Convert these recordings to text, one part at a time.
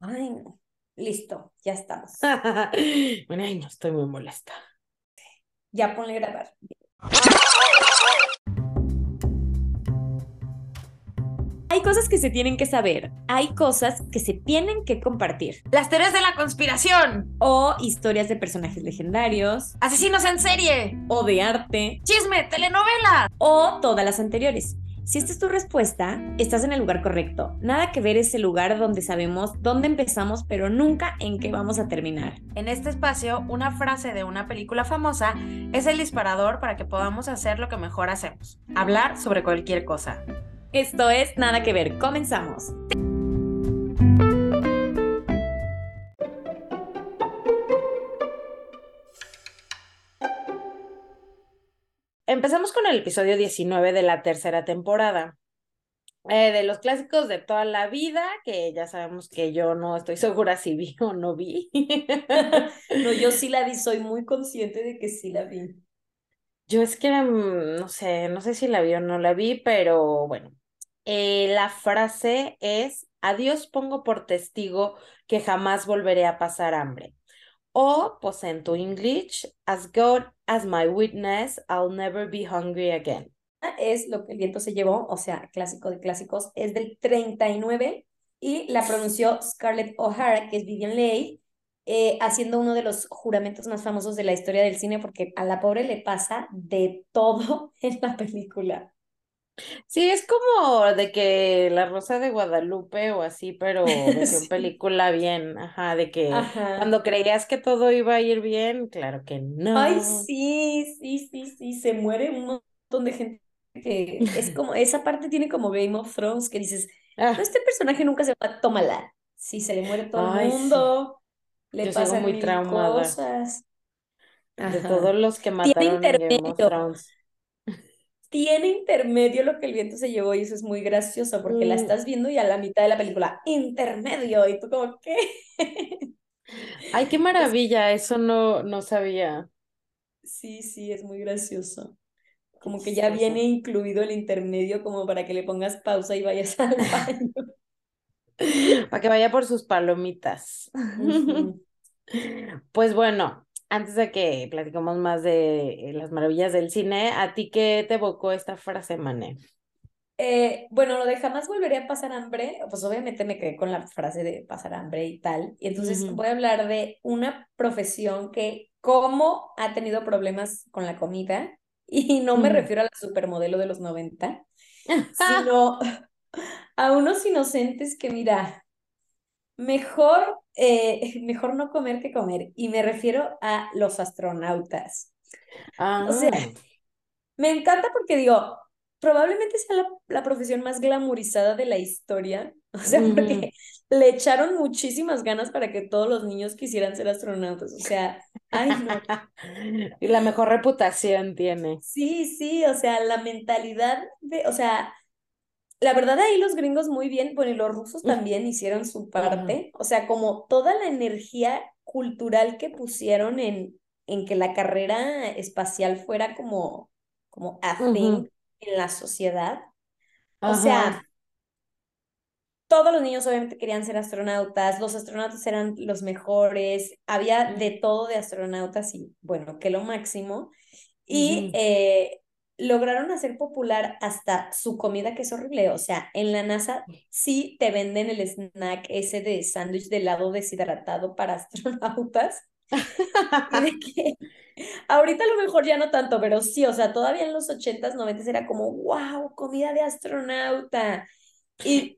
Ay, no. Listo, ya estamos. bueno, ay, no estoy muy molesta. Ya ponle grabar. Hay cosas que se tienen que saber, hay cosas que se tienen que compartir. Las teorías de la conspiración. O historias de personajes legendarios. Asesinos en serie. O de arte. Chisme, telenovela. O todas las anteriores. Si esta es tu respuesta, estás en el lugar correcto. Nada que ver ese lugar donde sabemos dónde empezamos, pero nunca en qué vamos a terminar. En este espacio, una frase de una película famosa es el disparador para que podamos hacer lo que mejor hacemos, hablar sobre cualquier cosa. Esto es Nada que ver. Comenzamos. Empezamos con el episodio 19 de la tercera temporada. Eh, de los clásicos de toda la vida, que ya sabemos que yo no estoy segura si vi o no vi. no, yo sí la vi, soy muy consciente de que sí la vi. Yo es que, mm, no sé, no sé si la vi o no la vi, pero bueno, eh, la frase es, adiós pongo por testigo que jamás volveré a pasar hambre. O, pues en tu English, as God as my witness, I'll never be hungry again. Es lo que el viento se llevó, o sea, clásico de clásicos, es del 39 y la pronunció Scarlett O'Hara, que es Vivian Leigh, eh, haciendo uno de los juramentos más famosos de la historia del cine, porque a la pobre le pasa de todo en la película. Sí, es como de que La Rosa de Guadalupe o así, pero de que película bien, ajá, de que cuando creías que todo iba a ir bien, claro que no. Ay, sí, sí, sí, sí, se muere un montón de gente que es como, esa parte tiene como Game of Thrones que dices, ah. este personaje nunca se va, tómala. Sí, se le muere todo el mundo, le pasan muy mil cosas. De todos los que mataron en Game of Thrones tiene intermedio lo que el viento se llevó y eso es muy gracioso porque la mm. estás viendo y a la mitad de la película, intermedio, y tú como, ¿qué? Ay, qué maravilla, eso no, no sabía. Sí, sí, es muy gracioso. Como que ya viene incluido el intermedio como para que le pongas pausa y vayas al baño. Para que vaya por sus palomitas. Pues bueno, antes de que platicemos más de las maravillas del cine, ¿a ti qué te evocó esta frase, Mané? Eh, bueno, lo de jamás volveré a pasar hambre, pues obviamente me quedé con la frase de pasar hambre y tal. Y entonces voy a hablar de una profesión que, como ha tenido problemas con la comida, y no me refiero a la supermodelo de los 90, sino a unos inocentes que, mira, mejor eh, mejor no comer que comer. Y me refiero a los astronautas. O sea, ah. me encanta porque digo, probablemente sea la, profesión más glamorizada de la historia. O sea, porque le echaron muchísimas ganas para que todos los niños quisieran ser astronautas. O sea, ay no. Y la mejor reputación tiene. Sí, sí, o sea, la mentalidad de, o sea, la verdad ahí los gringos muy bien, bueno, y los rusos también hicieron su parte, o sea, como toda la energía cultural que pusieron en, en que la carrera espacial fuera como, como a thing en la sociedad. O sea, todos los niños obviamente querían ser astronautas, los astronautas eran los mejores, había de todo de astronautas y bueno, que lo máximo. Y lograron hacer popular hasta su comida, que es horrible. O sea, en la NASA sí te venden el snack ese de sándwich de helado deshidratado para astronautas. ahorita a lo mejor ya no tanto, pero sí, o sea, todavía en los 80s, 90 era como, wow, comida de astronauta. Y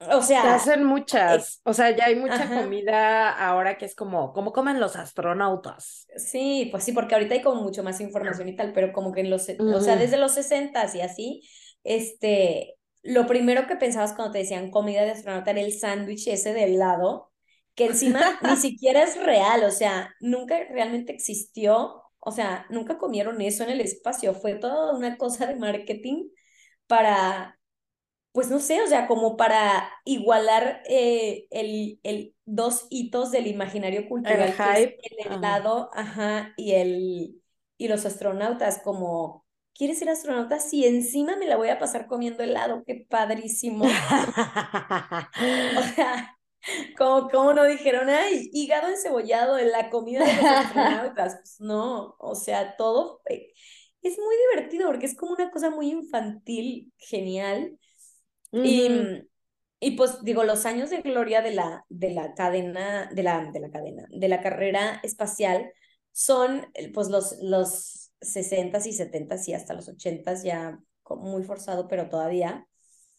o sea. hacen muchas. o sea, ya hay mucha comida ahora que es como, ¿cómo comen los astronautas? Sí, pues sí, porque ahorita hay como mucho más información y tal, pero como que en los, o sea, desde los 60 y así, este, lo primero que pensabas cuando te decían comida de astronauta era el sándwich ese de helado, que encima ni siquiera es real, o sea, nunca realmente existió, o sea, nunca comieron eso en el espacio, fue toda una cosa de marketing para pues no sé, o sea, como para igualar eh, el, el dos hitos del imaginario cultural, el, el helado, ajá. y, el, y los astronautas, como, ¿quieres ser astronauta? Sí, encima me la voy a pasar comiendo helado, qué padrísimo. o sea, como, como no dijeron, ay, hígado encebollado en la comida de los astronautas. Pues no, o sea, todo es muy divertido porque es como una cosa muy infantil, genial. Y, y pues digo, los años de gloria de la, de la cadena, de la, de la cadena, de la carrera espacial son pues los, los 60s y 70s y hasta los 80s ya muy forzado, pero todavía.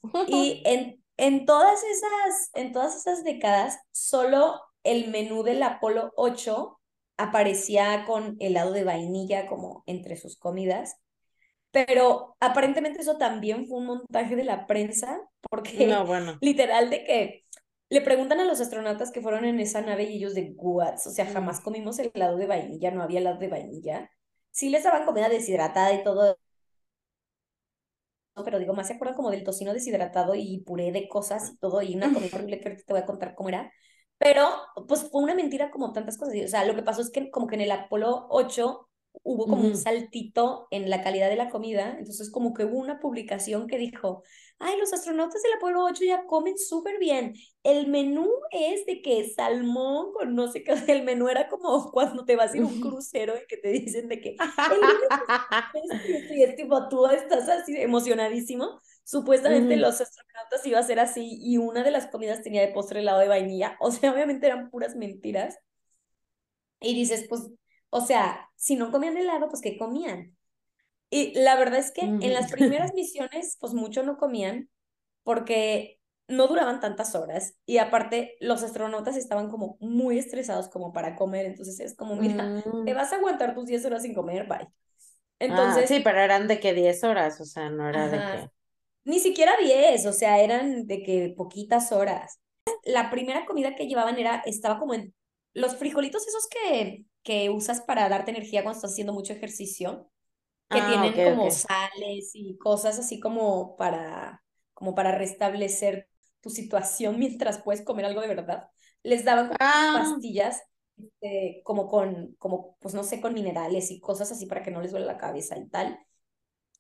Y en, en, todas esas, en todas esas décadas, solo el menú del Apolo 8 aparecía con helado de vainilla como entre sus comidas. Pero aparentemente eso también fue un montaje de la prensa, porque no, bueno. literal de que le preguntan a los astronautas que fueron en esa nave y ellos de what, o sea, jamás comimos el helado de vainilla, no había helado de vainilla. Sí les daban comida deshidratada y todo, pero digo, más se acuerdan como del tocino deshidratado y puré de cosas y todo, y una comida horrible que ahorita te voy a contar cómo era. Pero, pues fue una mentira como tantas cosas. O sea, lo que pasó es que como que en el Apolo 8 hubo como un saltito en la calidad de la comida, entonces como que hubo una publicación que dijo, ay, los astronautas del Apolo 8 ya comen súper bien, el menú es de que salmón con no sé qué, el menú era como cuando te vas a ir a un crucero y que te dicen de que y es tipo, tú estás así emocionadísimo, supuestamente los astronautas iba a ser así y una de las comidas tenía de postre helado de vainilla, o sea, obviamente eran puras mentiras. Y dices, pues o sea, si no comían helado, pues ¿qué comían? Y la verdad es que en las primeras misiones, pues mucho no comían porque no duraban tantas horas y aparte los astronautas estaban como muy estresados como para comer, entonces es como, mira, te mm. vas a aguantar tus 10 horas sin comer, bye. Ah, entonces, sí, pero eran de que 10 horas, o sea, no era de que... Ni siquiera 10, o sea, eran de que poquitas horas. La primera comida que llevaban era, estaba como en los frijolitos esos que que usas para darte energía cuando estás haciendo mucho ejercicio, que ah, tienen como sales y cosas así como para, como para restablecer tu situación mientras puedes comer algo de verdad. Les daban ah. pastillas este, como con, como, pues no sé, con minerales y cosas así para que no les duele la cabeza y tal.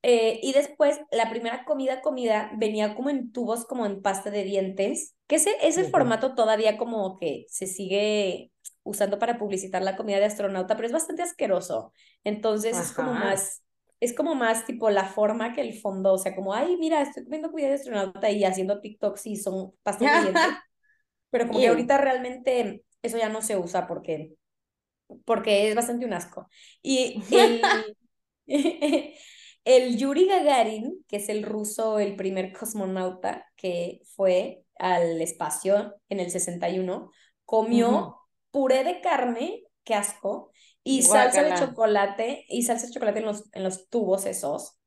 Eh, y después, la primera comida, comida, venía como en tubos, como en pasta de dientes, que ese, ese formato todavía como que se sigue usando para publicitar la comida de astronauta, pero es bastante asqueroso. Entonces es como más, es como más tipo la forma que el fondo, o sea, como, ay, mira, estoy comiendo comida de astronauta y haciendo TikToks y son bastante pero como que ahorita realmente eso ya no se usa porque, porque es bastante un asco. Y el, el Yuri Gagarin, que es el ruso, el primer cosmonauta que fue al espacio en el 61, comió puré de carne, qué asco, y salsa de chocolate, y salsa de chocolate en los, en los tubos esos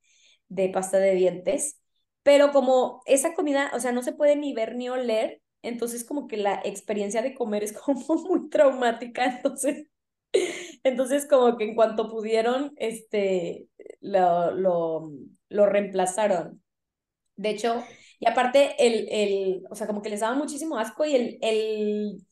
de pasta de dientes. Pero como esa comida, o sea, no se puede ni ver ni oler, entonces como que la experiencia de comer es como muy traumática, entonces, entonces como que en cuanto pudieron, este, lo, lo, lo reemplazaron. De hecho, y aparte, el, el, o sea, como que les daba muchísimo asco y el, el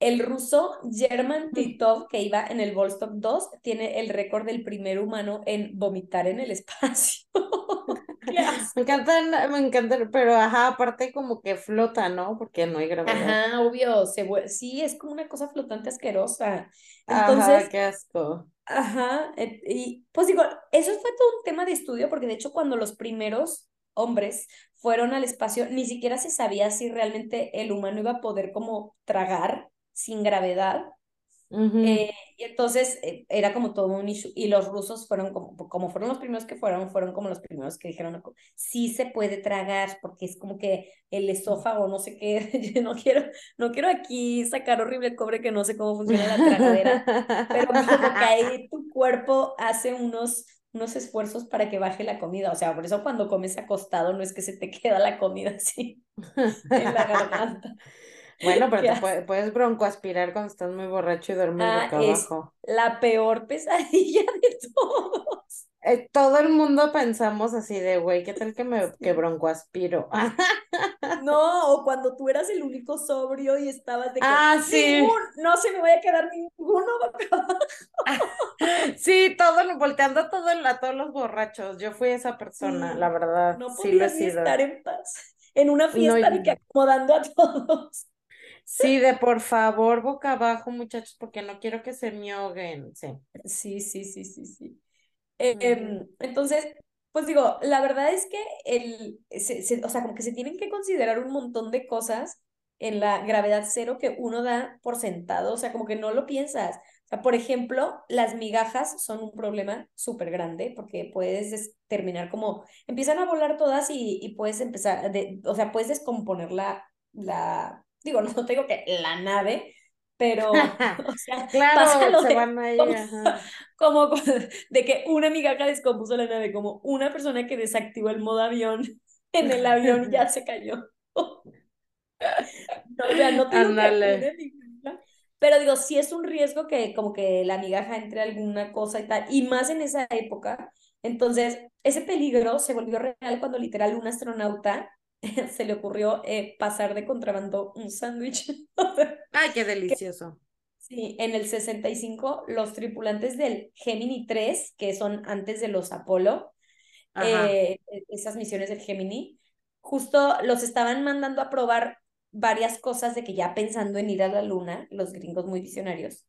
el ruso German Titov, que iba en el Volstock 2, tiene el récord del primer humano en vomitar en el espacio. me encantan, me encantan, pero ajá, aparte como que flota, ¿no? Porque no hay gravedad. Ajá, obvio, se sí, es como una cosa flotante asquerosa. Entonces, ajá, qué asco. Ajá, y pues digo, eso fue todo un tema de estudio, porque de hecho cuando los primeros hombres fueron al espacio, ni siquiera se sabía si realmente el humano iba a poder como tragar sin gravedad. Eh, y entonces eh, era como todo un issue. Y los rusos fueron como, como fueron los primeros que fueron, fueron como los primeros que dijeron, sí se puede tragar, porque es como que el esófago, no sé qué, yo no quiero, no quiero aquí sacar horrible cobre que no sé cómo funciona la tragadera, pero como que ahí tu cuerpo hace unos, unos esfuerzos para que baje la comida. O sea, por eso cuando comes acostado no es que se te queda la comida así en la garganta. Bueno, pero te puedes broncoaspirar cuando estás muy borracho y duermes ah, boca abajo. la peor pesadilla de todos. Eh, todo el mundo pensamos así de, güey, ¿qué tal que me que broncoaspiro? no, o cuando tú eras el único sobrio y estabas de que ah, sí. no se me voy a quedar ninguno boca abajo. sí, todo, volteando todo, a todos los borrachos. Yo fui esa persona, la verdad. No podía estar en paz. En una fiesta y que acomodando a todos. Sí, de por favor, boca abajo, muchachos, porque no quiero que se me ahoguen. Sí. Sí, sí, sí, sí, sí. Em, entonces, pues digo, la verdad es que el, se, o sea, como que se tienen que considerar un montón de cosas en la gravedad cero que uno da por sentado, o sea, como que no lo piensas. O sea, por ejemplo, las migajas son un problema súper grande porque puedes terminar como, empiezan a volar todas y, y puedes empezar, de, o sea, puedes descomponer la, la, digo, no digo que la nave, pero, o sea, claro, se van como, como, de que una migaja descompuso la nave, como una persona que desactivó el modo avión en el avión ya se cayó. no, o sea, no tengo pero digo, sí es un riesgo que como que la migaja entre alguna cosa y tal, y más en esa época. Entonces, ese peligro se volvió real cuando literal un astronauta se le ocurrió eh, pasar de contrabando un sándwich. Ay, qué delicioso. sí, en el 65 los tripulantes del Gemini 3, que son antes de los Apolo, eh, esas misiones del Gemini, justo los estaban mandando a probar varias cosas de que ya pensando en ir a la luna, los gringos muy visionarios.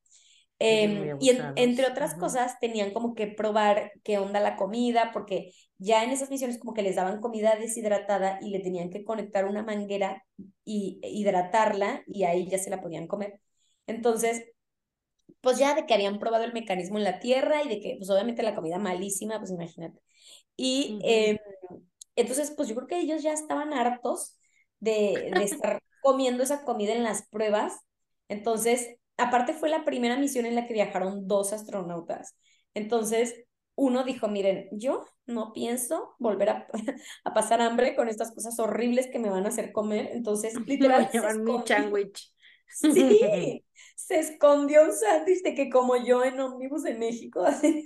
Em, y entre otras cosas tenían como que probar qué onda la comida, porque ya en esas misiones como que les daban comida deshidratada y le tenían que conectar una manguera y hidratarla y ahí ya se la podían comer. Entonces, pues ya de que habían probado el mecanismo en la Tierra y de que pues obviamente la comida malísima, pues imagínate. Y em, entonces, pues yo creo que ellos ya estaban hartos de, de estar comiendo esa comida en las pruebas. Entonces, aparte fue la primera misión en la que viajaron dos astronautas. Entonces, uno dijo, miren, yo no pienso volver a, a, pasar hambre con estas cosas horribles que me van a hacer comer. Entonces, literal. mi sándwich. Sí, se escondió un sándwich de que como yo en ómnibus en México. Así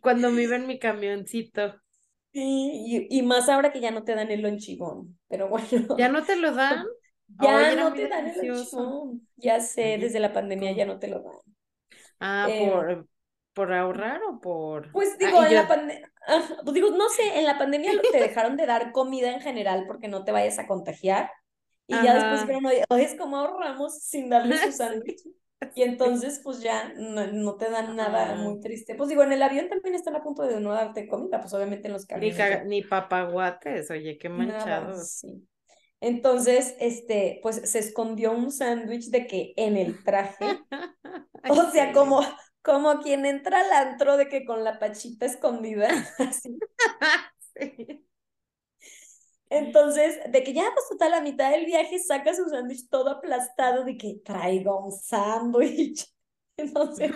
Cuando me iba en mi camioncito. Sí, y, más ahora que ya no te dan el lonchibón, pero bueno. ¿Ya no te lo dan? Ya no te dan el lonchibón. Ya sé, desde la pandemia ya no te lo dan. Ah, eh, por, por ahorrar o por. Pues ah, digo, en la pandemia. Pues digo, no sé, en la pandemia te dejaron de dar comida en general porque no te vayas a contagiar. Y ya después dijeron, oye, es como ahorramos sin darle su sándwich. Y entonces, pues ya no, te dan nada muy triste. Pues digo, en el avión también están a punto de no darte comida, pues obviamente en los camiones. Ni, papaguates, oye, qué manchados. sí. Entonces, este, pues se escondió un sándwich de que en el traje. o sea, como, como quien entra al antro de que con la pachita escondida. Así. sí. Entonces, de que ya pues total la mitad del viaje saca su sándwich todo aplastado de que traigo un sándwich. Entonces,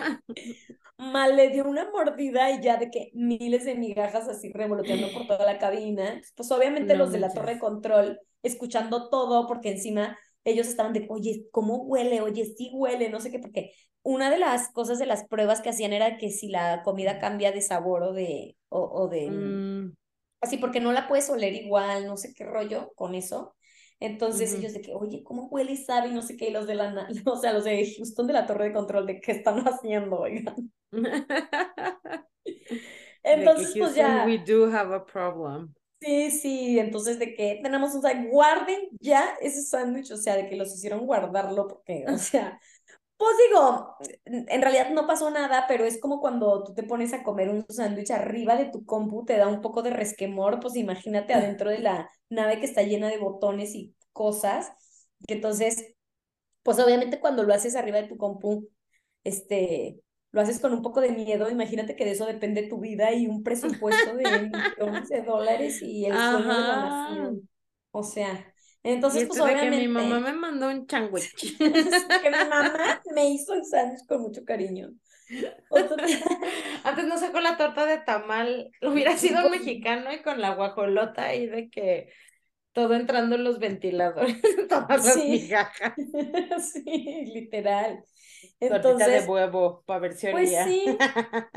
mal le dio una mordida y ya de que miles de migajas así revoloteando por toda la cabina. Pues obviamente los de la torre de control escuchando todo porque encima ellos estaban de, oye, ¿cómo huele? Oye, sí huele, no sé qué, porque una de las cosas de las pruebas que hacían era que si la comida cambia de sabor o de, o, de, mm. Así porque no la puedes oler igual, no sé qué rollo con eso. Entonces ellos de que, oye, ¿cómo huele y sabe? Y no sé qué, y los de la, o sea, los de Houston de la torre de control, de qué están haciendo, oigan. entonces, pues ya. We do have a problem. Sí, sí, entonces de que tenemos, o sea, guarden ya ese sándwich, o sea, de que los hicieron guardarlo, porque, o sea, pues digo, en realidad no pasó nada, pero es como cuando tú te pones a comer un sándwich arriba de tu compu, te da un poco de resquemor, pues imagínate adentro de la nave que está llena de botones y cosas, que entonces, pues obviamente cuando lo haces arriba de tu compu, este, lo haces con un poco de miedo, imagínate que de eso depende tu vida y un presupuesto de millones de dólares y el sueño de la nación. O sea, entonces, pues obviamente. que mi mamá me mandó un sándwich. que mi mamá me hizo el sándwich con mucho cariño. Antes no sacó la torta de tamal, hubiera sido un mexicano y con la guajolota y de que todo entrando en los ventiladores, todas las migajas. sí, literal. Entonces, Tortita de huevo, para ver si Pues sí,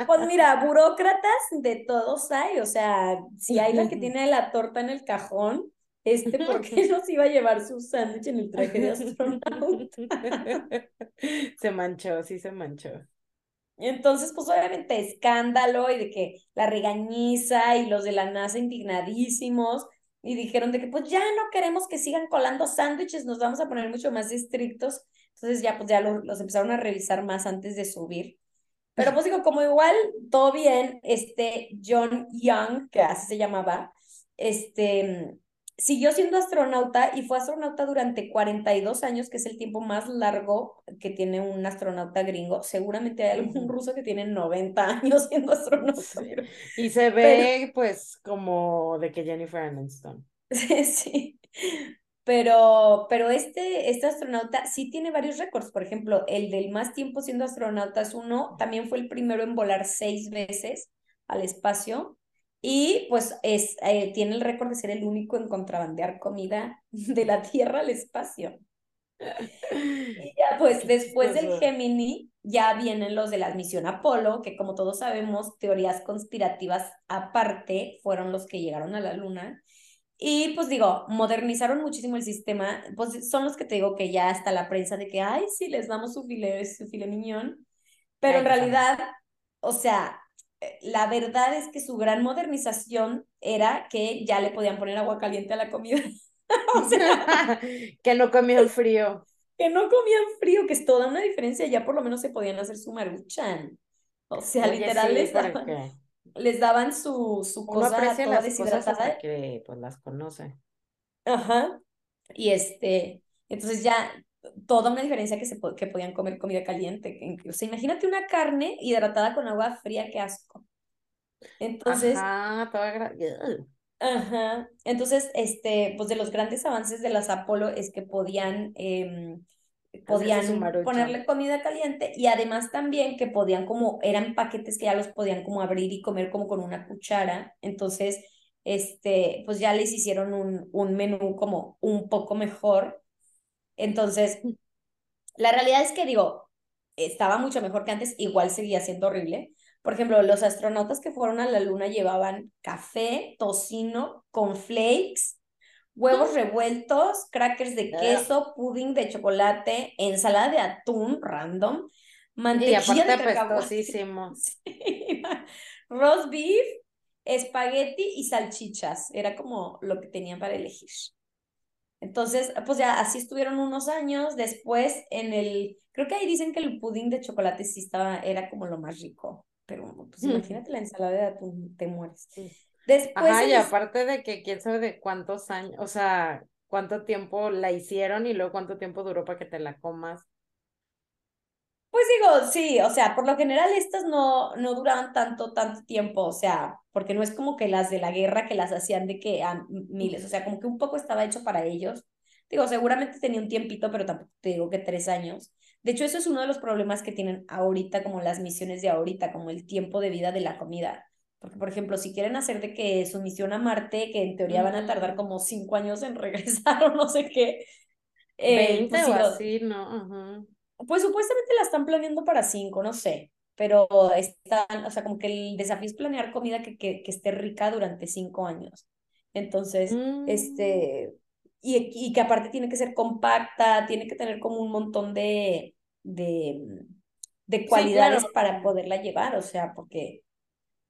pues mira, burócratas de todos hay, o sea, si hay la que tiene la torta en el cajón, este, ¿por qué no se iba a llevar su sándwich en el traje de astronauta? se manchó, sí se manchó. Entonces, pues obviamente escándalo y de que la regañiza y los de la NASA indignadísimos. y dijeron de que pues ya no queremos que sigan colando sándwiches, nos vamos a poner mucho más estrictos. Entonces ya pues ya los empezaron a revisar más antes de subir. Pero pues digo, como igual, todo bien, este John Young, que así se llamaba, este, siguió siendo astronauta y fue astronauta durante 42 años, que es el tiempo más largo que tiene un astronauta gringo. Seguramente hay algún ruso que tiene 90 años siendo astronauta. Y se ve pues como de que Jennifer Aniston. Sí, sí. Pero, pero este, este astronauta sí tiene varios récords. Por ejemplo, el del más tiempo siendo astronauta es uno, también fue el primero en volar seis veces al espacio. Y pues es, eh, tiene el récord de ser el único en contrabandear comida de la Tierra al espacio. Y ya pues después del Gemini ya vienen los de la misión Apolo, que como todos sabemos, teorías conspirativas aparte fueron los que llegaron a la Luna. Y pues digo, modernizaron muchísimo el sistema, pues son los que te digo que ya hasta la prensa de que, ay, sí, les damos su file, su file miñón, pero en realidad, o sea, la verdad es que su gran modernización era que ya le podían poner agua caliente a la comida. o sea, que no comían frío. Que no comían frío, que es toda una diferencia, ya por lo menos se podían hacer su maruchan. O sea, literal les daban su, su cosa toda deshidratada. que pues las conoce. Ajá. Y este, entonces ya toda una diferencia que, se, que podían comer comida caliente. O sea, imagínate una carne hidratada con agua fría, qué asco. Entonces. Ajá, toda Ajá. Entonces, este, pues de los grandes avances de las Apolo es que podían eh, podían ponerle comida caliente y además también que podían como, eran paquetes que ya los podían como abrir y comer como con una cuchara, entonces, este, pues ya les hicieron un, un menú como un poco mejor. Entonces, la realidad es que digo, estaba mucho mejor que antes, igual seguía siendo horrible. Por ejemplo, los astronautas que fueron a la luna llevaban café, tocino, con flakes huevos revueltos, crackers de queso, pudding de chocolate, ensalada de atún random, mantequilla de cacahuate, roast beef, espagueti y salchichas. Era como lo que tenían para elegir. Entonces, pues ya así estuvieron unos años. Después, en el, creo que ahí dicen que el pudding de chocolate sí estaba, era como lo más rico. Pero pues imagínate la ensalada de atún, te mueres. Después Ajá, y aparte de que quién sabe de cuántos años, o sea, cuánto tiempo la hicieron y luego cuánto tiempo duró para que te la comas. Pues digo, sí, o sea, por lo general estas no, no duraban tanto, tanto tiempo, o sea, porque no es como que las de la guerra que las hacían de que a miles, o sea, como que un poco estaba hecho para ellos. Digo, seguramente tenía un tiempito, pero tampoco te digo que tres años. De hecho, eso es uno de los problemas que tienen ahorita, como las misiones de ahorita, como el tiempo de vida de la comida. Porque, por ejemplo, si quieren hacer de que su misión a Marte, que en teoría van a tardar como cinco años en regresar o no sé qué. Eh, pues, o así, ¿no? Pues supuestamente la están planeando para cinco, no sé. Pero están, o sea, como que el desafío es planear comida que, que, que esté rica durante cinco años. Entonces, mm. este, y, y, que aparte tiene que ser compacta, tiene que tener como un montón de, de, de cualidades para poderla llevar, o sea, porque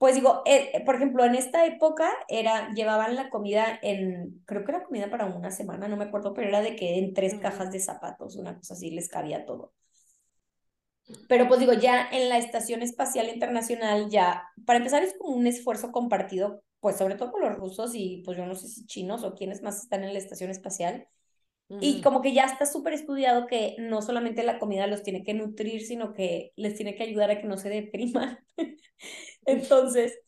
pues digo, eh, por ejemplo, en esta época era, llevaban la comida en, creo que era comida para una semana, no me acuerdo, pero era de que en tres cajas de zapatos, una cosa así, les cabía todo. Pero pues digo, ya en la Estación Espacial Internacional, ya, para empezar es como un esfuerzo compartido, pues sobre todo con los rusos y pues yo no sé si chinos o quienes más están en la Estación Espacial. Y como que ya está súper estudiado que no solamente la comida los tiene que nutrir, sino que les tiene que ayudar a que no se depriman. Entonces,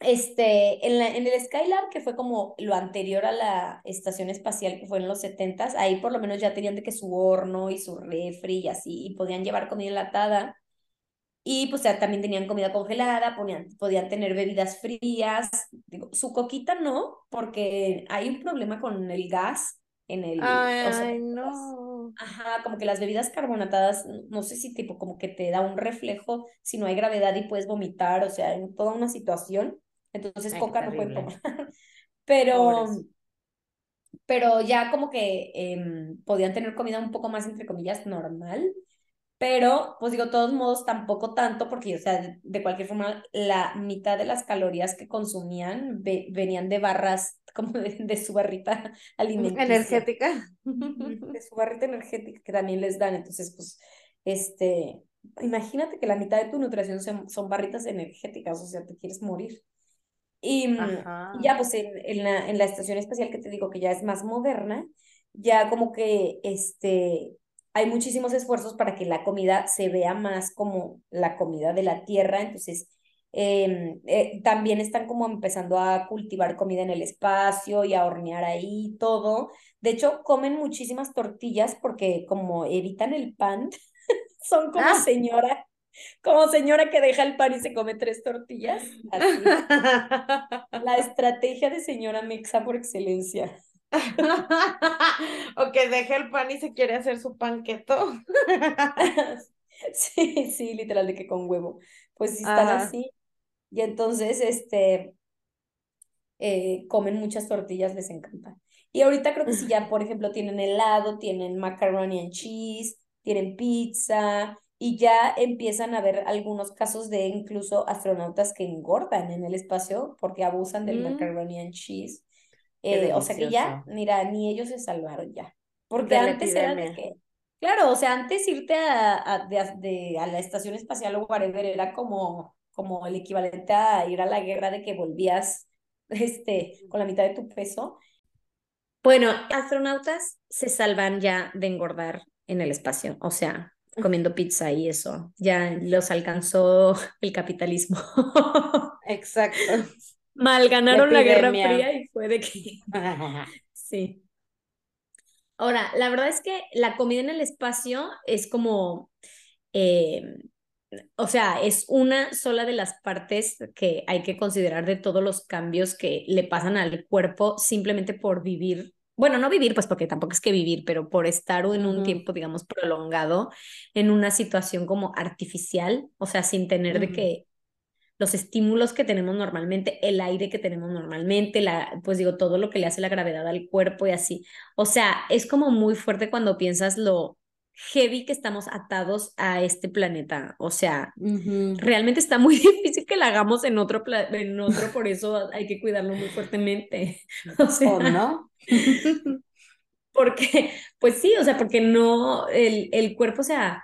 este, en, la, en el Skylab, que fue como lo anterior a la estación espacial, que fue en los 70 ahí por lo menos ya tenían de que su horno y su refri y así, y podían llevar comida enlatada. Y pues ya también tenían comida congelada, podían, podían tener bebidas frías. Digo, su coquita no, porque hay un problema con el gas en el... Ay, no. Ajá, como que las bebidas carbonatadas, no sé si tipo como que te da un reflejo si no hay gravedad y puedes vomitar, o sea, en toda una situación. Entonces coca no pueden tomar. pero, pero ya como que em, podían tener comida un poco más, entre comillas, normal. pero, pues digo, de todos modos, tampoco tanto, porque, o sea, de, cualquier forma, la mitad de las calorías que consumían venían de barras, como de, su barrita alimenticia. Energética. De su barrita energética que también les dan. Entonces, pues, este, imagínate que la mitad de tu nutrición son, barritas energéticas, o sea, te quieres morir. Y mm, ya, pues, en, en, la, en la estación espacial que te digo que ya es más moderna, ya como que, este, hay muchísimos esfuerzos para que la comida se vea más como la comida de la tierra, entonces em, eh, también están como empezando a cultivar comida en el espacio y a hornear ahí todo. De hecho, comen muchísimas tortillas porque como evitan el pan, son como ah. señora, como señora que deja el pan y se come tres tortillas. La estrategia de señora Mexa por excelencia. o que deje el pan y se quiere hacer su panqueto. sí, sí, literal, de que con huevo. Pues si están así. Y entonces, este, eh, comen muchas tortillas, les encanta. Y ahorita creo que si ya, por ejemplo, tienen helado, tienen macaroni and cheese, tienen pizza, y ya empiezan a ver algunos casos de incluso astronautas que engordan en el espacio porque abusan del mm. macaroni and cheese. Eh, o sea que ya, mira, ni ellos se salvaron ya. Porque antes era de que, claro, o sea, antes irte a, a, de, a la estación espacial o whatever era como, como el equivalente a ir a la guerra de que volvías este, con la mitad de tu peso. Bueno, astronautas se salvan ya de engordar en el espacio, o sea, comiendo pizza y eso. Ya los alcanzó el capitalismo. Exacto mal ganaron la, Guerra Fría y fue de que... sí. Ahora, la verdad es que la comida en el espacio es como, eh, o sea, es una sola de las partes que hay que considerar de todos los cambios que le pasan al cuerpo simplemente por vivir. Bueno, no vivir, pues porque tampoco es que vivir, pero por estar en un tiempo, digamos, prolongado en una situación como artificial, o sea, sin tener de que los estímulos que tenemos normalmente, el aire que tenemos normalmente, la, pues digo, todo lo que le hace la gravedad al cuerpo y así. O sea, es como muy fuerte cuando piensas lo heavy que estamos atados a este planeta. O sea, realmente está muy difícil que la hagamos en otro, en otro, por eso hay que cuidarlo muy fuertemente. O sea, no? porque, pues sí, o sea, porque no, el, el cuerpo, o sea,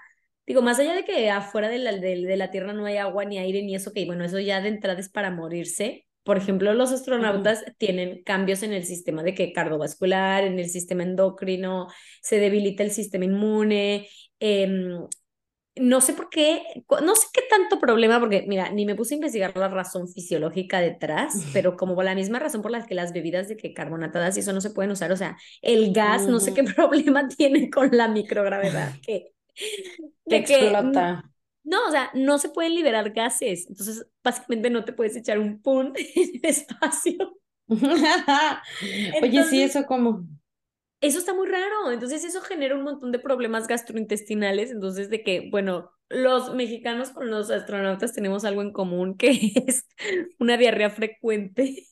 Digo, más allá de que afuera de la, de, la Tierra no hay agua ni aire ni eso, que bueno, eso ya de entrada es para morirse. Por ejemplo, los astronautas tienen cambios en el sistema de que cardiovascular, en el sistema endocrino, se debilita el sistema inmune. Em, no sé por qué, no sé qué tanto problema, porque mira, ni me puse a investigar la razón fisiológica detrás, pero como la misma razón por la que las bebidas de que carbonatadas y eso no se pueden usar, o sea, el gas, no sé qué problema tiene con la microgravedad, que que explota. No, o sea, no se pueden liberar gases. Entonces, básicamente no te puedes echar un pun en el espacio. Oye, sí, eso como. Eso está muy raro. Entonces, eso genera un montón de problemas gastrointestinales. Entonces, de que, bueno, los mexicanos con los astronautas tenemos algo en común que es una diarrea frecuente.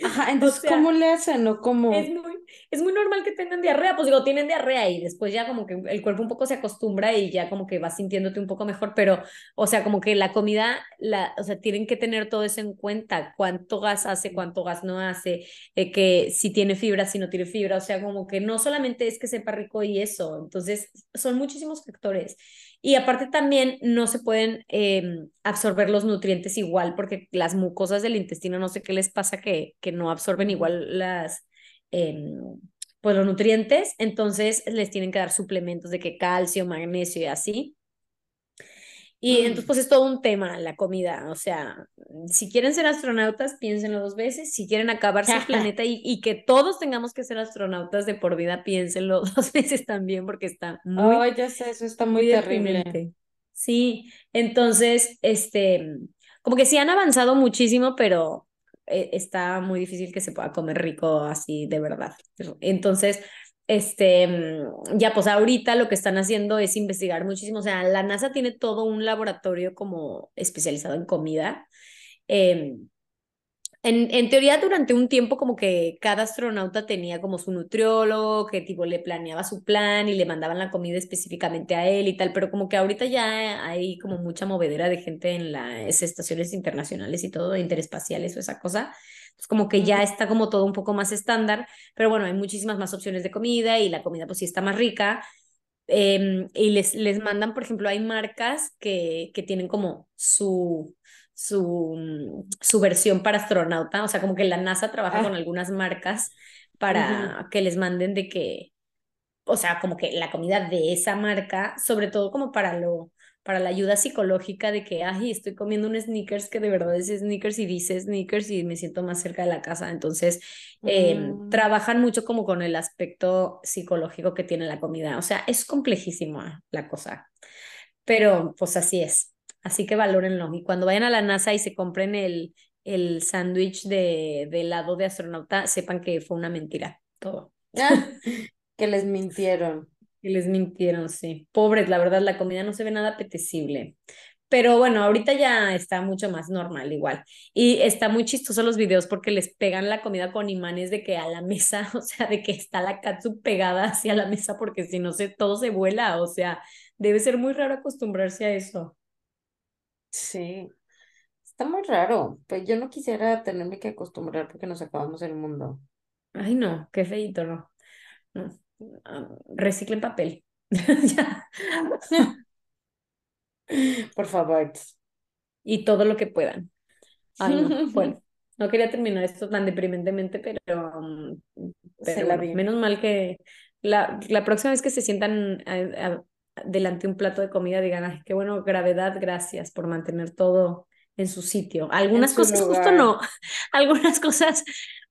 Ajá, entonces, ¿cómo le hacen o cómo? Es muy, es muy normal que tengan diarrea, pues digo, tienen diarrea y después ya como que el cuerpo un poco se acostumbra y ya como que vas sintiéndote un poco mejor, pero, o sea, como que la comida, la, o sea, tienen que tener todo eso en cuenta, cuánto gas hace, cuánto gas no hace, eh, que si tiene fibra, si no tiene fibra, o sea, como que no solamente es que sepa rico y eso, entonces son muchísimos factores. Y aparte también no se pueden em, absorber los nutrientes igual porque las mucosas del intestino no sé qué les pasa que, que no absorben igual las, em, pues los nutrientes, entonces les tienen que dar suplementos de que calcio, magnesio y así. Y entonces, pues es todo un tema la comida. O sea, si quieren ser astronautas, piénsenlo dos veces. Si quieren acabar su planeta y, y, que todos tengamos que ser astronautas de por vida, piénsenlo dos veces también, porque está muy. Oh, ya sé, eso está muy, terrible. Sí, entonces, este, como que sí han avanzado muchísimo, pero eh, está muy difícil que se pueda comer rico así de verdad. Entonces, este, mm, ya pues ahorita lo que están haciendo es investigar muchísimo, o sea, la NASA tiene todo un laboratorio como especializado en comida. Em, En, en, teoría, durante un tiempo, como que cada astronauta tenía como su nutriólogo, que tipo le planeaba su plan y le mandaban la comida específicamente a él y tal, pero como que ahorita ya hay como mucha movedera de gente en las estaciones internacionales y todo, interespaciales o esa cosa. Es como que ya está como todo un poco más estándar, pero bueno, hay muchísimas más opciones de comida y la comida pues sí está más rica. Eh, y les, les mandan, por ejemplo, hay marcas que, que tienen como su su, mm, su versión para astronauta, o sea, como que la NASA trabaja con ah. algunas marcas para que les manden de que, o sea, como que la comida de esa marca, sobre todo como para lo, para la ayuda psicológica de que, ay, estoy comiendo un sneakers que de verdad es sneakers y dice sneakers y me siento más cerca de la casa. Entonces, mm. trabajan mucho como con el aspecto psicológico que tiene la comida. O sea, es complejísima la cosa, pero pues así es. Así que valórenlo. Y cuando vayan a la NASA y se compren el, el sándwich de, de helado de astronauta, sepan que fue una mentira. Todo. que les mintieron. Que les mintieron, sí. Pobres, la verdad, la comida no se ve nada apetecible. Pero bueno, ahorita ya está mucho más normal igual. Y está muy chistoso los videos porque les pegan la comida con imanes de que a la mesa, o sea, de que está la katsu pegada hacia la mesa porque si no se, todo se vuela. O sea, debe ser muy raro acostumbrarse a eso. Sí, está muy raro. Pues yo no quisiera tenerme que acostumbrar porque nos acabamos el mundo. Ay, no, qué feito, no. no. Reciclen papel. Por favor. Y todo lo que puedan. Ay, no. Bueno, no quería terminar esto tan deprimentemente, pero, um, menos mal que la, la próxima vez que se sientan a, delante un plato de comida digan, ay, qué bueno, gravedad, gracias por mantener todo en su sitio. Algunas cosas justo no, algunas cosas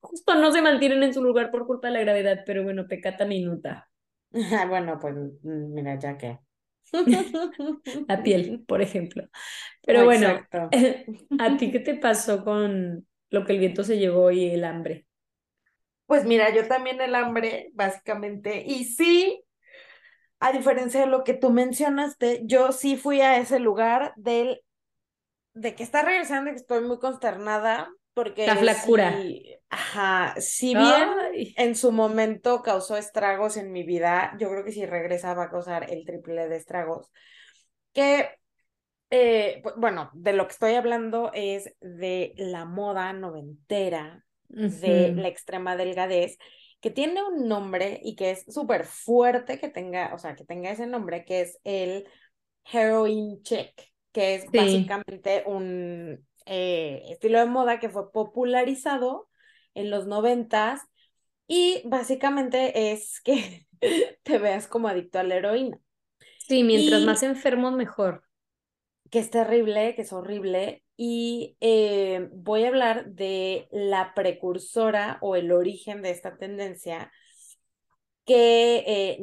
justo no se mantienen en su lugar por culpa de la gravedad, pero bueno, pecata minuta. bueno, pues mm, mira, ya que. la piel, por ejemplo. Pero bueno, ¿a ti qué te pasó con lo que el viento se llevó y el hambre? Pues mira, yo también el hambre, básicamente, y sí, a diferencia de lo que tú mencionaste, yo sí fui a ese lugar del, de que está regresando y que estoy muy consternada porque... La flacura. ajá, si bien en su momento causó estragos en mi vida, yo creo que si regresa va a causar el triple de estragos. Que, eh, bueno, de lo que estoy hablando es de la moda noventera, de la extrema delgadez que tiene un nombre y que es súper fuerte que tenga, o sea, que tenga ese nombre, que es el Heroin Check, que es básicamente un eh, estilo de moda que fue popularizado en los noventas y básicamente es que te veas como adicto a la heroína. Sí, mientras más enfermos, mejor. Que es terrible, que es horrible, y eh, voy a hablar de la precursora o el origen de esta tendencia que, eh,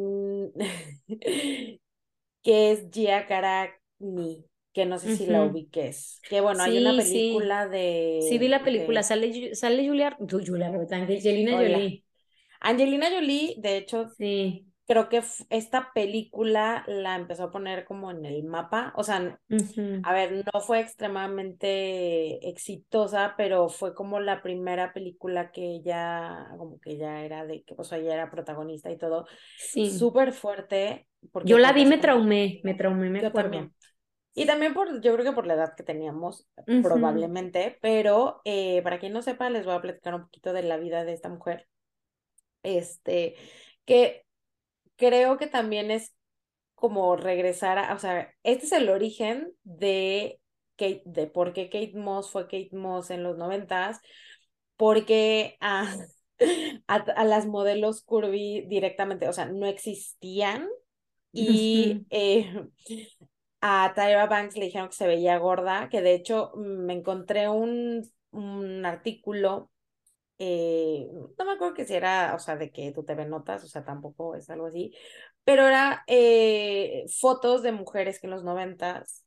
que es Gia Karakni, que no sé si la ubiques. Que bueno, hay una película de... Sí, vi la película, sale, sale Julia, Julia Angelina Jolie. Angelina Jolie, de hecho, sí creo que esta película la empezó a poner como en el mapa, o sea, a ver, no fue extremadamente exitosa, pero fue como la primera película que ella, como que ya era de, que, o sea, ella era protagonista y todo, sí. súper fuerte. Porque yo la vi, me traumé, me traumé, me yo También. Y también por, yo creo que por la edad que teníamos, probablemente, pero eh, para quien no sepa, les voy a platicar un poquito de la vida de esta mujer. Este, que creo que también es como regresar a, o sea, este es el origen de Kate, de por qué Kate Moss fue Kate Moss en los noventas, porque a, a, las modelos curvy directamente, o sea, no existían y eh, a Tyra Banks le dijeron que se veía gorda, que de hecho me encontré un, un artículo eh, no me acuerdo que si era, o sea, de que tú te ves notas, o sea, tampoco es algo así, pero era eh, fotos de mujeres que en los noventas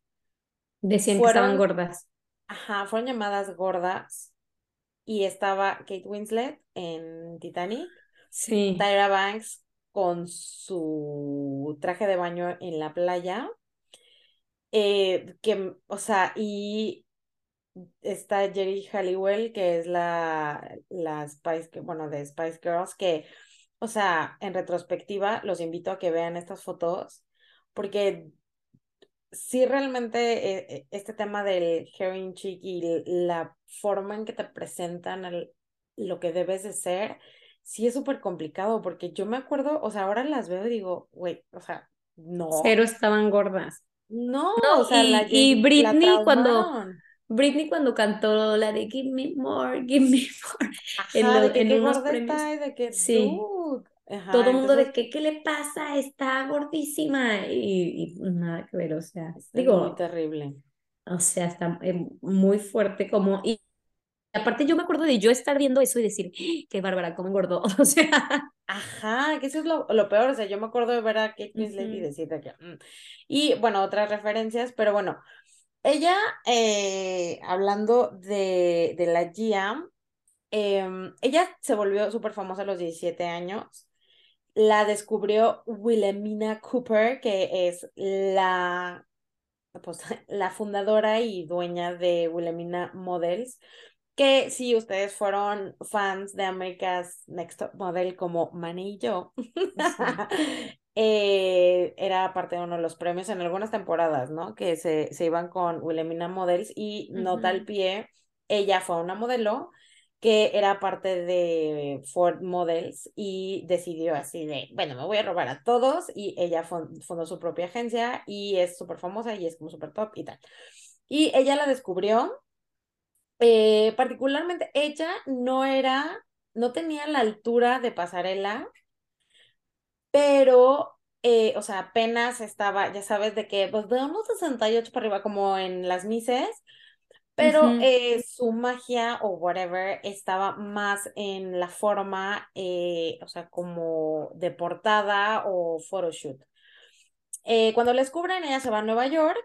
decían que estaban gordas. Ajá, fueron llamadas gordas y estaba Kate Winslet en Titanic, sí. Tyra Banks con su traje de baño en la playa, eh, que, o sea, y está Jerry Halliwell, que es la, la Spice, bueno, de Spice Girls, que, o sea, en retrospectiva, los invito a que vean estas fotos, porque sí realmente eh, eh, este tema del herring chic y la forma en que te presentan lo que debes de ser, sí es súper complicado, porque yo me acuerdo, o sea, ahora las veo y digo, güey, o sea, no. Cero estaban gordas. No, o sea, y, la, y Britney cuando Britney cuando cantó la de Give Me More, Give Me More. Ajá, de que qué gorda está y de que sí. Todo el mundo de que, ¿qué le pasa? Está gordísima. Y, y nada que ver, o sea, digo. Muy terrible. O sea, está eh, muy fuerte como. Y aparte, yo me acuerdo de yo estar viendo eso y decir, ¡Ah, qué bárbara, cómo engordó. O sea. Ajá, que eso es lo, lo, peor. O sea, yo me acuerdo de ver a Kate Winslet y decir que. Mm". Y bueno, otras referencias, pero bueno. Ella, eh, hablando de, de la GIA, em, ella se volvió súper famosa a los 17 años. La descubrió Wilhelmina Cooper, que es la, pues, la fundadora y dueña de Wilhelmina Models, que si ustedes fueron fans de America's Next Top Model como Manny y yo, eh, era parte de uno de los premios en algunas temporadas, ¿no? Que se, se iban con Wilhelmina Models y nota al pie, ella fue una modelo que era parte de Ford Models y decidió así de, bueno, me voy a robar a todos y ella fundó su propia agencia y es súper famosa y es como súper top y tal. Y ella la descubrió, eh, particularmente ella no era, no tenía la altura de pasarela pero, eh, o sea, apenas estaba, ya sabes, de que, pues de unos 68 para arriba, como en las Mises, pero eh, su magia o whatever estaba más en la forma, eh, o sea, como de portada o photoshoot. cuando la descubren, ella se va a Nueva York.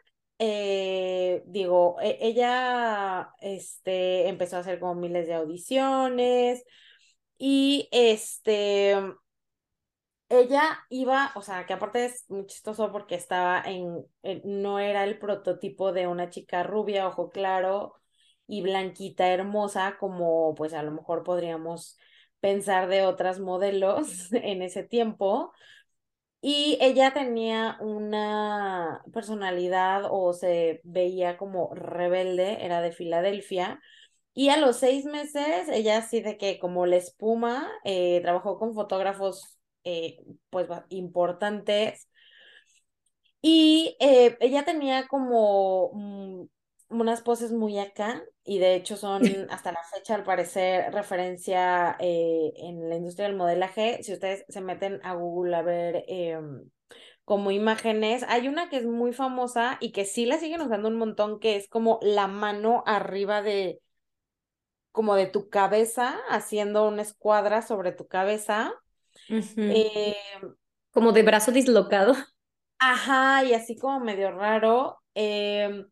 Digo, e, ella este, empezó a hacer como miles de audiciones y este, ella iba, o sea, que aparte es muy chistoso porque estaba en, no era el prototipo de una chica rubia, ojo claro y blanquita, hermosa, como pues a lo mejor podríamos pensar de otras modelos en ese tiempo. Y ella tenía una personalidad o se veía como rebelde, era de Filadelfia. Y a los seis meses, ella así de que como la espuma, eh, trabajó con fotógrafos eh, pues importantes. Y eh, ella tenía como mm, unas poses muy acá y de hecho son hasta la fecha al parecer referencia eh, en la industria del modelaje. Si ustedes se meten a Google a ver em, como imágenes, hay una que es muy famosa y que sí la siguen usando un montón, que es como la mano arriba de como de tu cabeza, haciendo una escuadra sobre tu cabeza. Eh, como de brazo dislocado. Ajá, y así como medio raro. Em,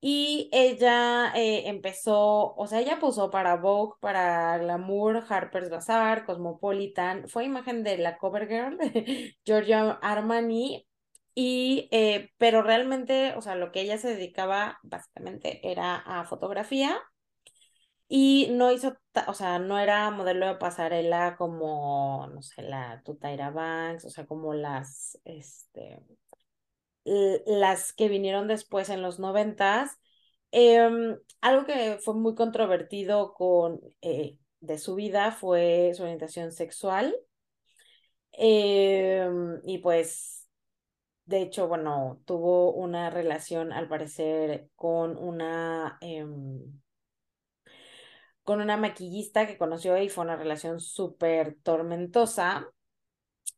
y ella eh, empezó, o sea, ella posó para Vogue, para Glamour, Harper's Bazaar, Cosmopolitan, fue imagen de la cover girl, Giorgio Armani, y, eh, pero realmente, o sea, lo que ella se dedicaba básicamente era a fotografía y no hizo, o sea, no era modelo de pasarela como, no sé, la Tutaira Banks, o sea, como las, este, las que vinieron después en los noventas. Em, algo que fue muy controvertido con, eh, de su vida fue su orientación sexual. Em, y pues, de hecho, bueno, tuvo una relación, al parecer, con una em, con una maquillista que conoció y fue una relación súper tormentosa.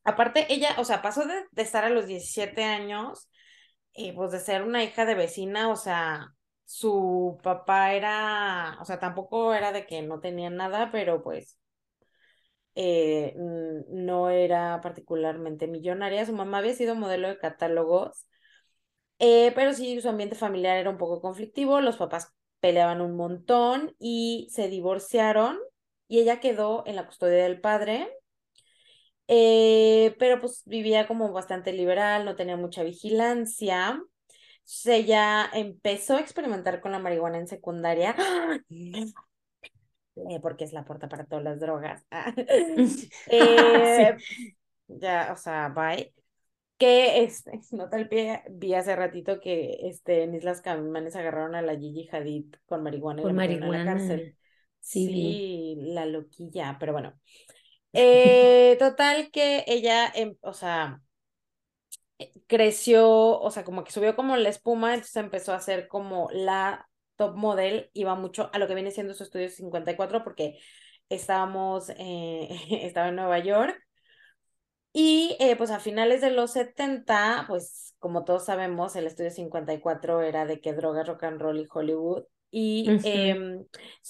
Aparte, ella, o sea, pasó de, estar a los 17 años, pues de ser una hija de vecina, o sea, su papá era, o sea, tampoco era de que no tenía nada, pero pues eh, no era particularmente millonaria. Su mamá había sido modelo de catálogos, eh, pero sí, su ambiente familiar era un poco conflictivo. Los papás peleaban un montón y se divorciaron y ella quedó en la custodia del padre, eh, pero pues vivía como bastante liberal, no tenía mucha vigilancia. ella empezó a experimentar con la marihuana en secundaria. Eh, porque es la puerta para todas las drogas. eh, Ya, o sea, bye. Que este, nota el pie, vi hace ratito que este, en Islas Caimanes agarraron a la Gigi Hadid con marihuana y Con la metieron en la marihuana. cárcel. Sí. Sí, la loquilla, pero bueno. Eh, total que ella, em, o sea, eh, creció, o sea, como que subió como la espuma, entonces empezó a ser como la top model, iba mucho a lo que viene siendo su estudio 54 porque estábamos, eh, estaba en Nueva York y eh, pues a finales de los 70, pues como todos sabemos, el estudio 54 era de que drogas, rock and roll y Hollywood. Y em,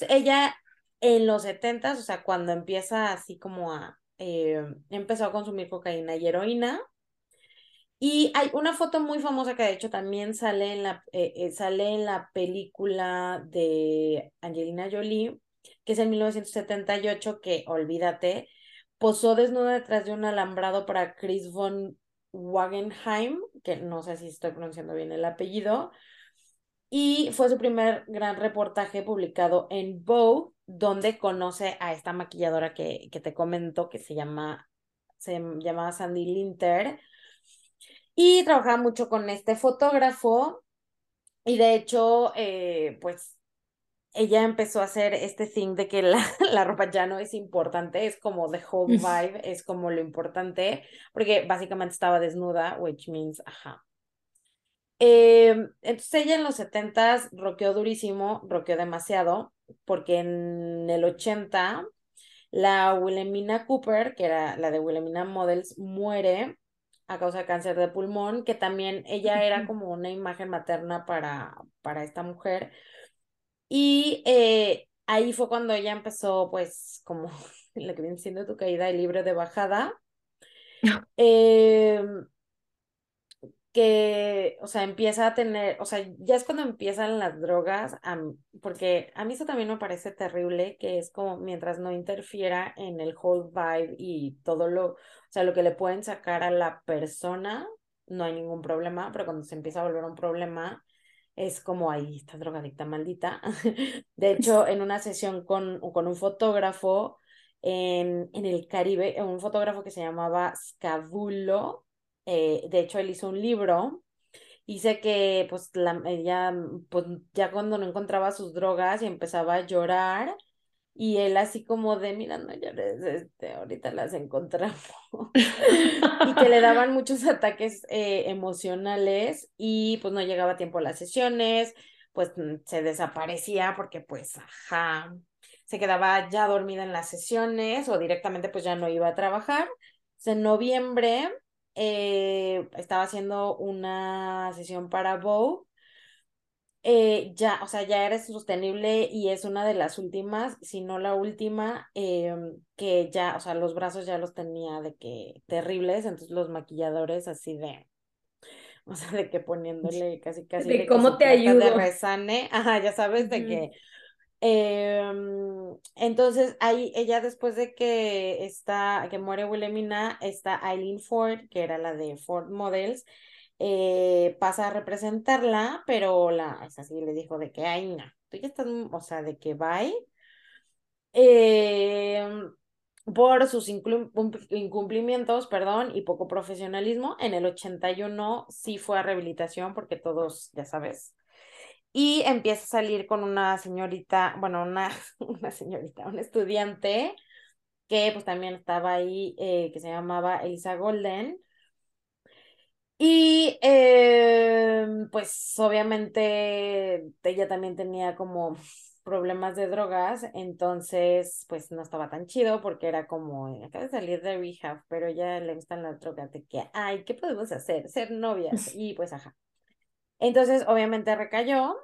ella en los 70, o sea, cuando empieza así como a, eh, empezó a consumir cocaína y heroína. Y hay una foto muy famosa que de hecho también sale en la, eh, eh, sale en la película de Angelina Jolie, que es en 1978, que olvídate, posó desnuda detrás de un alambrado para Chris von Wagenheim, que no sé si estoy pronunciando bien el apellido, y fue su primer gran reportaje publicado en Vogue, donde conoce a esta maquilladora que, que te comento, que se llama, se llama Sandy Linter, y trabajaba mucho con este fotógrafo, y de hecho, eh, pues ella empezó a hacer este thing de que la, la ropa ya no es importante, es como the whole vibe, es como lo importante, porque básicamente estaba desnuda, which means, ajá. Eh, entonces ella en los 70s rockeó durísimo, rockeó demasiado, porque en el 80 la Wilhelmina Cooper, que era la de Wilhelmina Models, muere a causa de cáncer de pulmón, que también ella era como una imagen materna para, para esta mujer. Y eh, ahí fue cuando ella empezó, pues, como lo que viene siendo tu caída de libre de bajada. Eh, que, o sea, empieza a tener, o sea, ya es cuando empiezan las drogas, a, porque a mí eso también me parece terrible, que es como mientras no interfiera en el whole vibe y todo lo, o sea, lo que le pueden sacar a la persona, no hay ningún problema, pero cuando se empieza a volver un problema, es como, ahí esta drogadicta maldita. De hecho, en una sesión con, con un fotógrafo en, en el Caribe, un fotógrafo que se llamaba Scavulo, eh, de hecho, él hizo un libro. Dice que pues la, ella, pues ya cuando no encontraba sus drogas y empezaba a llorar, y él así como de, mira, no llores, este, ahorita las encontramos. y que le daban muchos ataques eh, emocionales y pues no llegaba a tiempo a las sesiones, pues se desaparecía porque pues, ajá, se quedaba ya dormida en las sesiones o directamente pues ya no iba a trabajar. En noviembre eh, estaba haciendo una sesión para Vogue. Eh, ya, o sea, ya era sostenible y es una de las últimas, si no la última, eh, que ya, o sea, los brazos ya los tenía de que terribles, entonces los maquilladores así de, o sea, de que poniéndole casi, casi de, de cómo te ayudo. De resane, ajá, ya sabes, de uh -huh. que eh, entonces, ahí ella después de que está, que muere Wilhelmina, está Eileen Ford, que era la de Ford Models, eh, pasa a representarla, pero la, es así, le dijo de que, ay, no, tú ya estás, o sea, de que bye. Eh, por sus incumplimientos, perdón, y poco profesionalismo, en el 81 sí fue a rehabilitación porque todos, ya sabes, y empieza a salir con una señorita, bueno, una, una señorita, un estudiante que pues también estaba ahí, eh, que se llamaba Elisa Golden. Y eh, pues obviamente ella también tenía como problemas de drogas, entonces pues no estaba tan chido porque era como, acaba de salir de rehab, pero ya le gustan las drogas, de que, ay, ¿qué podemos hacer? Ser novias, y pues ajá. Entonces, obviamente recayó.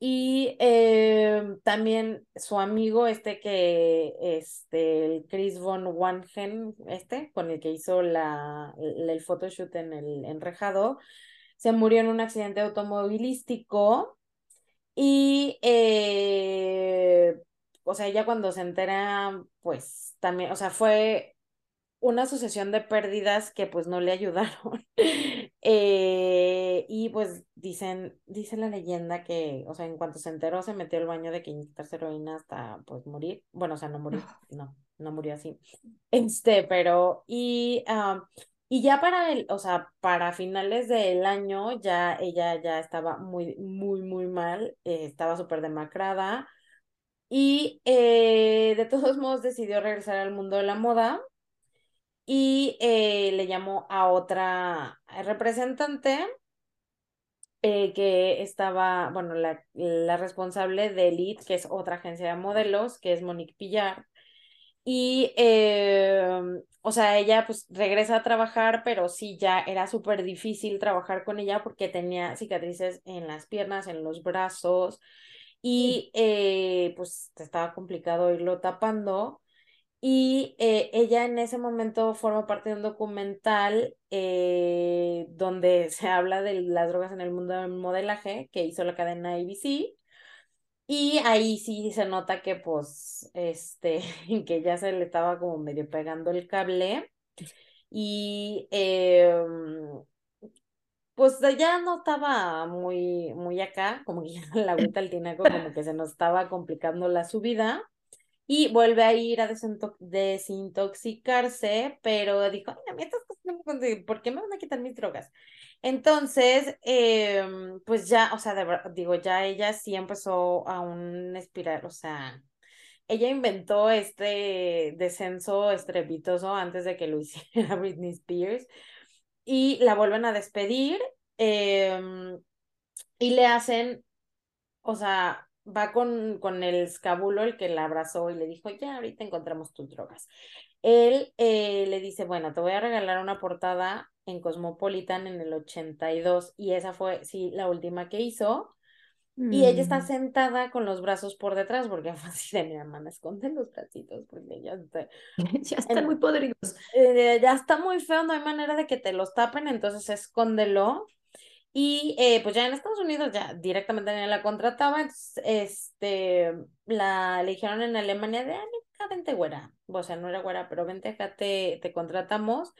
Y eh, también su amigo, este que, este, el Chris von Wangen, este, con el que hizo la, el, el photoshoot en el enrejado, se murió en un accidente automovilístico. Y, eh, o sea, ya cuando se entera, pues también, o sea, fue una sucesión de pérdidas que pues no le ayudaron. Eh, y pues dicen, dice la leyenda que, o sea, en cuanto se enteró, se metió al baño de que inyectarse heroína hasta pues morir. Bueno, o sea, no morir, no, no murió así. Este, pero, y, y ya para el, o sea, para finales del año, ya ella ya estaba muy, muy, muy mal, eh, estaba súper demacrada. Y eh, de todos modos decidió regresar al mundo de la moda y le llamó a otra representante eh, que estaba, bueno, la, la, responsable de Elite, que es otra agencia de modelos, que es Monique Pillar. Y, em, o sea, ella pues regresa a trabajar, pero sí ya era súper difícil trabajar con ella porque tenía cicatrices en las piernas, en los brazos, y eh, pues estaba complicado irlo tapando. Y eh, ella en ese momento forma parte de un documental eh, donde se habla de las drogas en el mundo del modelaje que hizo la cadena ABC. Y ahí sí se nota que pues, este, que ya se le estaba como medio pegando el cable. Y em, pues ya no estaba muy, muy acá, como que ya la agüita al tinaco como que se nos estaba complicando la subida y vuelve a ir a desintoxicarse, pero dijo, ay, a mí no me ¿por qué me van a quitar mis drogas? Entonces, em, pues ya, o sea, digo, ya ella sí empezó a un espiral, o sea, ella inventó este descenso estrepitoso antes de que lo hiciera Britney Spears y la vuelven a despedir em, y le hacen, o sea, va con, con el escabulo, el que la abrazó y le dijo, ya, ahorita encontramos tus drogas. Él eh, le dice, bueno, te voy a regalar una portada en Cosmopolitan en el 82 y esa fue, sí, la última que hizo. Y ella está mm. sentada con los brazos por detrás, porque fue así de mi hermana, esconde los bracitos, porque ya, está, ya están muy podridos. Eh, ya está muy feo, no hay manera de que te los tapen, entonces escóndelo. Y eh, pues ya en Estados Unidos ya directamente la contrataba, entonces este, la eligieron en Alemania de, ah, vente güera, o sea, no era güera, pero vente acá, te, te contratamos,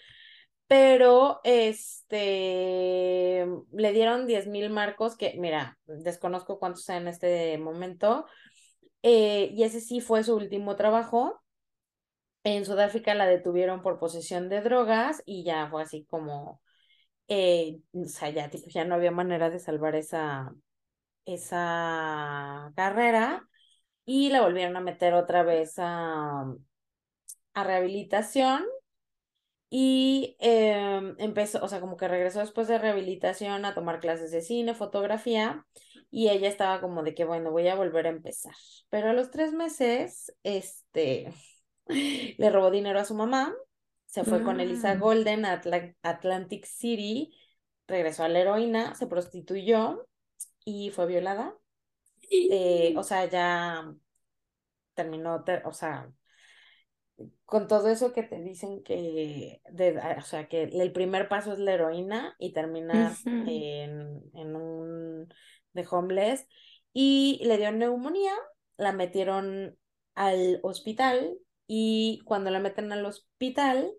pero este, le dieron 10 mil marcos, que mira, desconozco cuántos sean en este momento, eh, y ese sí fue su último trabajo. En Sudáfrica la detuvieron por posesión de drogas y ya fue así como eh, o sea, ya, ya no había manera de salvar esa, esa carrera y la volvieron a meter otra vez a, a rehabilitación y em, empezó, o sea, como que regresó después de rehabilitación a tomar clases de cine, fotografía y ella estaba como de que, bueno, voy a volver a empezar. Pero a los tres meses, este, le robó dinero a su mamá se fue con Elisa mm. Golden a Atlantic City, regresó a la heroína, se prostituyó y fue violada. Eh, o sea, ya terminó, o sea, con todo eso que te dicen que, de, o sea, que el primer paso es la heroína y terminas en, en un de homeless y le dio neumonía, la metieron al hospital y cuando la meten al hospital,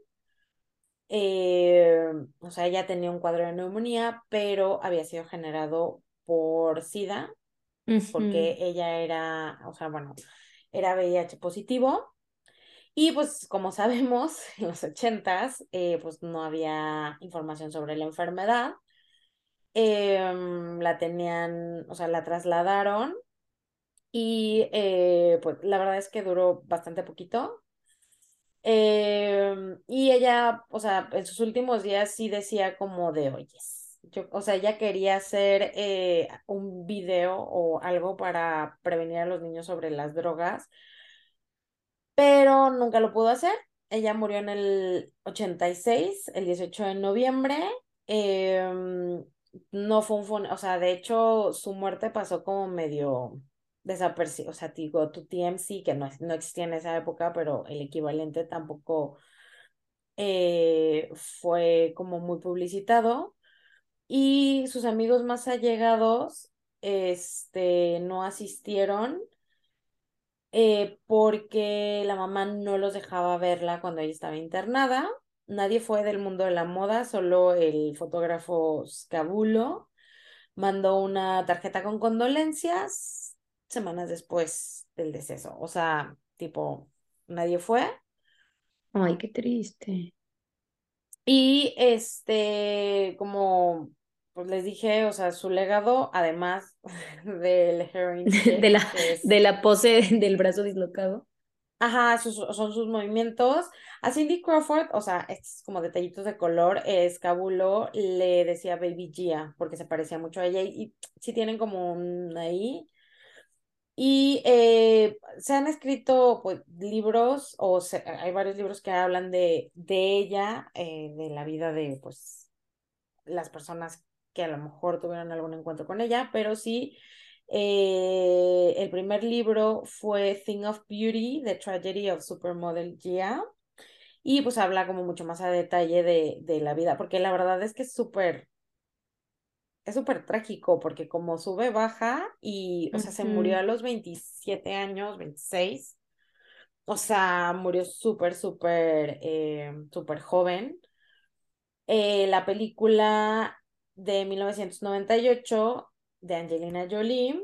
eh, o sea, ella tenía un cuadro de neumonía, pero había sido generado por SIDA, porque ella era, o sea, bueno, era VIH positivo. Y pues como sabemos, en los ochentas, eh, pues no había información sobre la enfermedad. Em, la tenían, o sea, la trasladaron y eh, pues la verdad es que duró bastante poquito. Em, y ella, o sea, en sus últimos días sí decía como de, oyes, yo, o sea, ella quería hacer eh, un video o algo para prevenir a los niños sobre las drogas, pero nunca lo pudo hacer. Ella murió en el 86, el 18 de noviembre. Em, no fue un, o sea, de hecho, su muerte pasó como medio desapercibido, o sea, digo, tu TMC, que no, no existía en esa época, pero el equivalente tampoco eh, fue como muy publicitado. Y sus amigos más allegados este, no asistieron eh, porque la mamá no los dejaba verla cuando ella estaba internada. Nadie fue del mundo de la moda, solo el fotógrafo Scabulo mandó una tarjeta con condolencias semanas después del deceso. O sea, tipo, nadie fue. Ay, qué triste. Y este, como pues les dije, o sea, su legado, además del heroin de, la, de la pose del brazo dislocado. Ajá, son sus movimientos. A Cindy Crawford, o sea, estos como detallitos de color, Escabulo le decía Baby Gia porque se parecía mucho a ella y, sí tienen como un ahí. Y eh, se han escrito pues, libros, o hay varios libros que hablan de, de ella, eh, de la vida de pues las personas que a lo mejor tuvieron algún encuentro con ella, pero sí eh, el primer libro fue Thing of Beauty, The Tragedy of Supermodel Gia. Y pues habla como mucho más a detalle de, de la vida, porque la verdad es que es súper, es súper trágico, porque como sube, baja y, o sea, se murió a los 27 años, 26. O sea, murió súper, súper, eh, súper joven. Eh, la película de 1998 de Angelina Jolie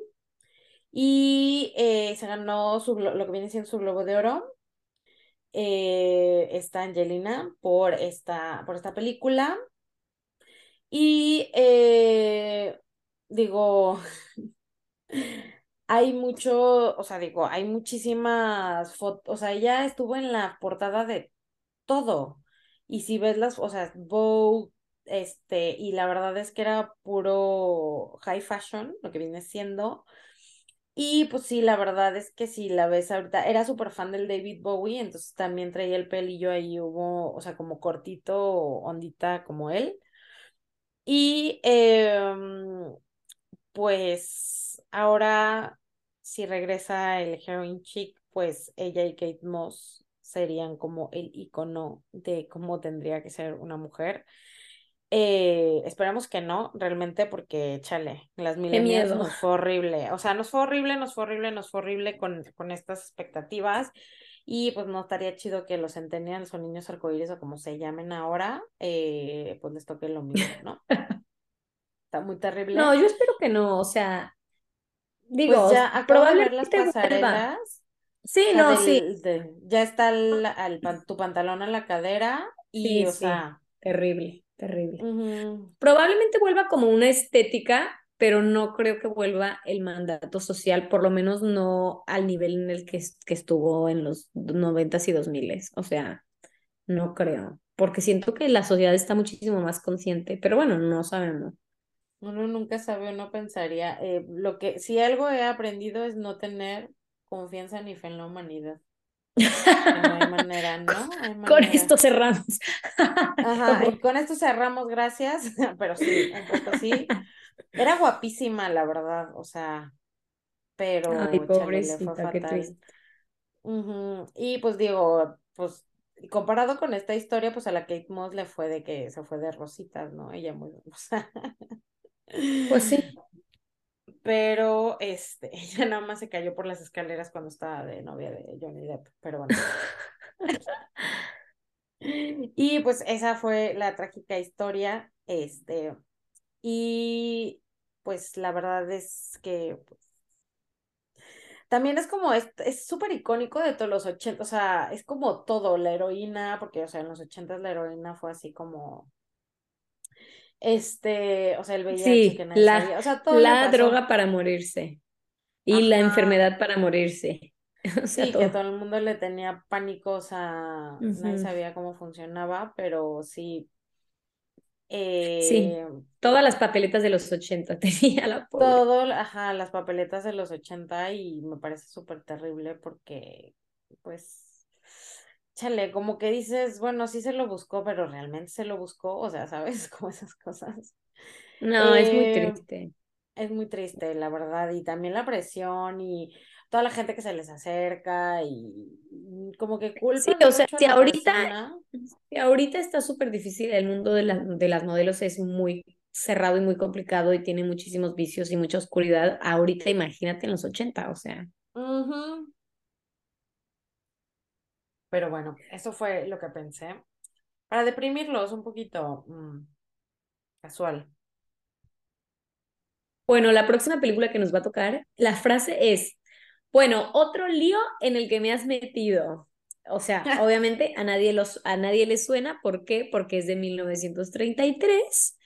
y eh, se ganó su, lo que viene siendo su Globo de Oro. Eh, esta Angelina por esta, por esta película. Y eh, digo, hay mucho, o sea, digo, hay muchísimas fotos, o sea, ella estuvo en la portada de todo. Y si ves las, o sea, Vogue, este, y la verdad es que era puro high fashion, lo que viene siendo. Y pues sí, la verdad es que si la ves ahorita, era súper fan del David Bowie, entonces también traía el pelillo ahí, hubo, o sea, como cortito, ondita como él. Y em, pues ahora, si regresa el Heroin Chic, pues ella y Kate Moss serían como el icono de cómo tendría que ser una mujer. Eh, esperamos que no, realmente, porque, chale, las milenias nos fue horrible. O sea, nos fue horrible, nos fue horrible, nos fue horrible con, con estas expectativas. Y pues no estaría chido que los centennials o niños arcoíris o como se llamen ahora, eh, pues les toque lo mismo, ¿no? Está muy terrible. No, yo espero que no, o sea, digo, pues ya probablemente las pasarelas. Sí, no, sí. ya está el, tu pantalón a la cadera y, o sea. Terrible terrible. Probablemente vuelva como una estética, pero no creo que vuelva el mandato social, por lo menos no al nivel en el que, que estuvo en los noventas y dos miles. O sea, no creo, porque siento que la sociedad está muchísimo más consciente, pero bueno, no sabemos. Uno nunca sabe, uno pensaría. Eh, lo que, si algo he aprendido es no tener confianza ni fe en la humanidad. No hay manera, ¿no? Con esto cerramos. Ajá, con esto cerramos, gracias. Pero sí, un poco sí. Era guapísima, la verdad, o sea, pero Ay, pobrecita, qué triste. Y pues digo, pues comparado con esta historia, pues a la Kate Moss le fue de que se fue de rositas, ¿no? Ella muy, sea... Pues sí pero este, ella nada más se cayó por las escaleras cuando estaba de novia de Johnny Depp, pero bueno. y pues esa fue la trágica historia, este, y pues la verdad es que pues, también es como, es súper icónico de todos los 80, o sea, es como todo, la heroína, porque, o sea, en los 80 la heroína fue así como este, o sea, el VIH que nadie la, sabía. O sea, todo la droga para morirse y la enfermedad para morirse. sí, que todo el mundo le tenía pánico, o sea, nadie sabía cómo funcionaba, pero sí. Sí, eh, todas las papeletas de los 80 tenía la pobre. Todo, ajá, las papeletas de los 80 y me parece súper terrible porque, pues, chale, como que dices, bueno, sí se lo buscó, pero realmente se lo buscó, o sea, ¿sabes? Como esas cosas. No, es muy eh, triste. Es muy triste, la verdad, y también la presión y toda la gente que se les acerca y como que culpa. Sí, o sea, si ahorita, si ahorita está súper difícil, el mundo de, la, de las modelos es muy cerrado y muy complicado y tiene muchísimos vicios y mucha oscuridad. Ahorita imagínate en los 80, o sea. Pero bueno, eso fue lo que pensé. Para deprimirlos un poquito mm, casual. Bueno, la próxima película que nos va a tocar, la frase es, bueno, otro lío en el que me has metido. O sea, obviamente a nadie, los, a nadie le suena. ¿Por qué? Porque es de 1933,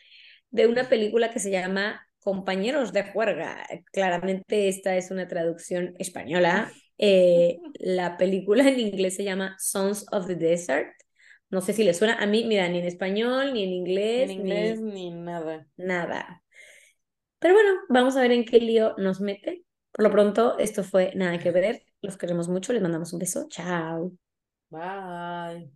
de una película que se llama Compañeros de Juerga. Claramente esta es una traducción española. Eh, la película en inglés se llama Sons of the Desert. No sé si le suena a mí, mira, ni en español, ni en inglés. En inglés ni, ni nada. Nada. Pero bueno, vamos a ver en qué lío nos mete. Por lo pronto, esto fue Nada que ver. Los queremos mucho, les mandamos un beso. Chao. Bye.